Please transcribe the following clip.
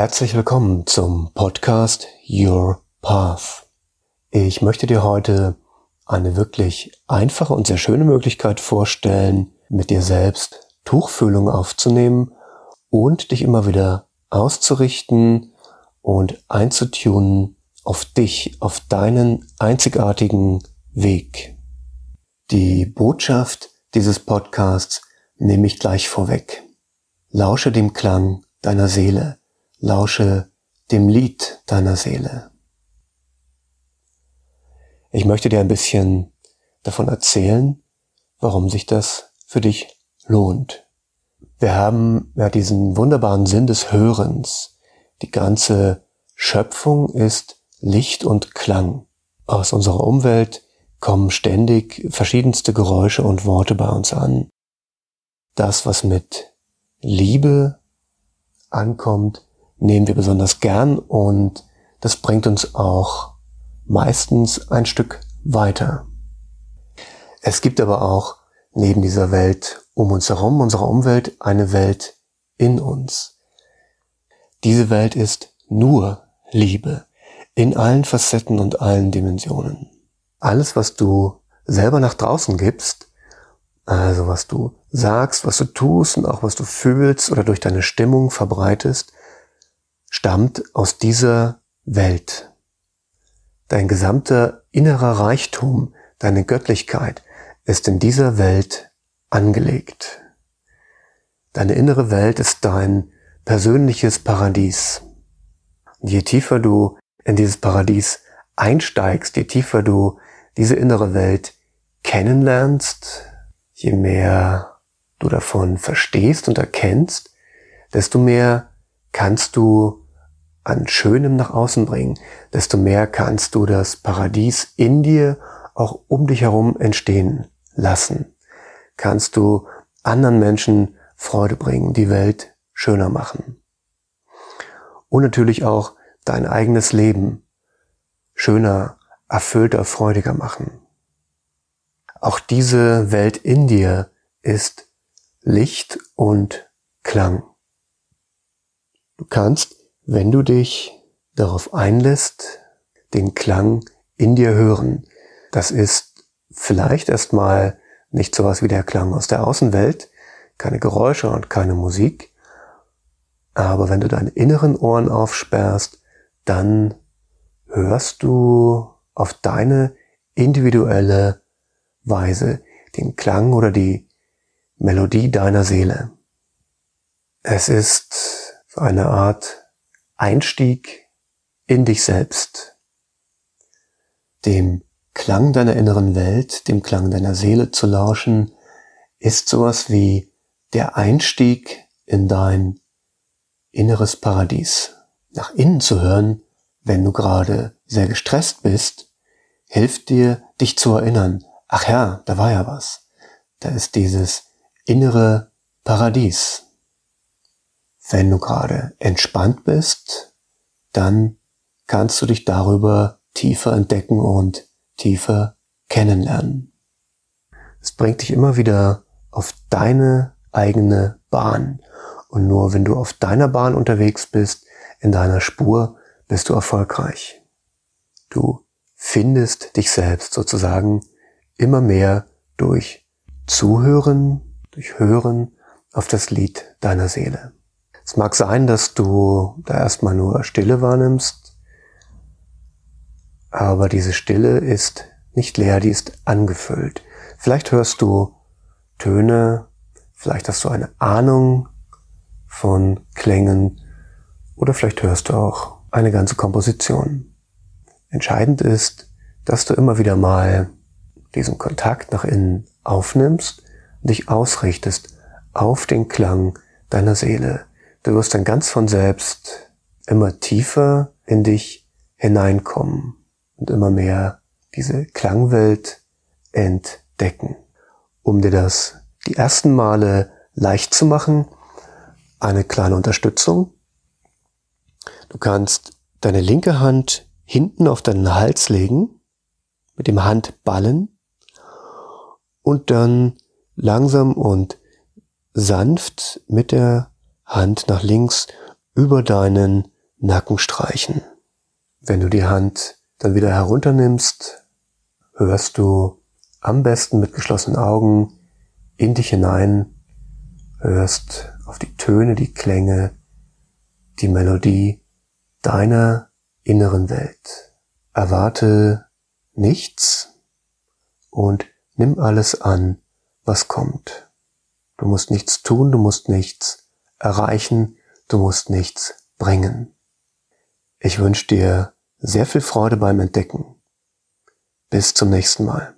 Herzlich willkommen zum Podcast Your Path. Ich möchte dir heute eine wirklich einfache und sehr schöne Möglichkeit vorstellen, mit dir selbst Tuchfühlung aufzunehmen und dich immer wieder auszurichten und einzutunen auf dich, auf deinen einzigartigen Weg. Die Botschaft dieses Podcasts nehme ich gleich vorweg. Lausche dem Klang deiner Seele Lausche dem Lied deiner Seele. Ich möchte dir ein bisschen davon erzählen, warum sich das für dich lohnt. Wir haben ja diesen wunderbaren Sinn des Hörens. Die ganze Schöpfung ist Licht und Klang. Aus unserer Umwelt kommen ständig verschiedenste Geräusche und Worte bei uns an. Das, was mit Liebe ankommt, nehmen wir besonders gern und das bringt uns auch meistens ein Stück weiter. Es gibt aber auch neben dieser Welt um uns herum, unserer Umwelt, eine Welt in uns. Diese Welt ist nur Liebe in allen Facetten und allen Dimensionen. Alles, was du selber nach draußen gibst, also was du sagst, was du tust und auch was du fühlst oder durch deine Stimmung verbreitest, stammt aus dieser Welt. Dein gesamter innerer Reichtum, deine Göttlichkeit ist in dieser Welt angelegt. Deine innere Welt ist dein persönliches Paradies. Und je tiefer du in dieses Paradies einsteigst, je tiefer du diese innere Welt kennenlernst, je mehr du davon verstehst und erkennst, desto mehr kannst du an Schönem nach außen bringen, desto mehr kannst du das Paradies in dir auch um dich herum entstehen lassen. Kannst du anderen Menschen Freude bringen, die Welt schöner machen. Und natürlich auch dein eigenes Leben schöner, erfüllter, freudiger machen. Auch diese Welt in dir ist Licht und Klang. Du kannst, wenn du dich darauf einlässt, den Klang in dir hören. Das ist vielleicht erstmal nicht sowas wie der Klang aus der Außenwelt, keine Geräusche und keine Musik. Aber wenn du deine inneren Ohren aufsperrst, dann hörst du auf deine individuelle Weise den Klang oder die Melodie deiner Seele. Es ist eine Art Einstieg in dich selbst, dem Klang deiner inneren Welt, dem Klang deiner Seele zu lauschen, ist sowas wie der Einstieg in dein inneres Paradies. Nach innen zu hören, wenn du gerade sehr gestresst bist, hilft dir, dich zu erinnern, ach ja, da war ja was. Da ist dieses innere Paradies. Wenn du gerade entspannt bist, dann kannst du dich darüber tiefer entdecken und tiefer kennenlernen. Es bringt dich immer wieder auf deine eigene Bahn. Und nur wenn du auf deiner Bahn unterwegs bist, in deiner Spur, bist du erfolgreich. Du findest dich selbst sozusagen immer mehr durch Zuhören, durch Hören auf das Lied deiner Seele. Es mag sein, dass du da erstmal nur Stille wahrnimmst, aber diese Stille ist nicht leer, die ist angefüllt. Vielleicht hörst du Töne, vielleicht hast du eine Ahnung von Klängen oder vielleicht hörst du auch eine ganze Komposition. Entscheidend ist, dass du immer wieder mal diesen Kontakt nach innen aufnimmst und dich ausrichtest auf den Klang deiner Seele, Du wirst dann ganz von selbst immer tiefer in dich hineinkommen und immer mehr diese Klangwelt entdecken. Um dir das die ersten Male leicht zu machen, eine kleine Unterstützung. Du kannst deine linke Hand hinten auf deinen Hals legen, mit dem Handballen und dann langsam und sanft mit der Hand nach links über deinen Nacken streichen. Wenn du die Hand dann wieder herunternimmst, hörst du am besten mit geschlossenen Augen in dich hinein, hörst auf die Töne, die Klänge, die Melodie deiner inneren Welt. Erwarte nichts und nimm alles an, was kommt. Du musst nichts tun, du musst nichts erreichen, du musst nichts bringen. Ich wünsche dir sehr viel Freude beim Entdecken. Bis zum nächsten Mal.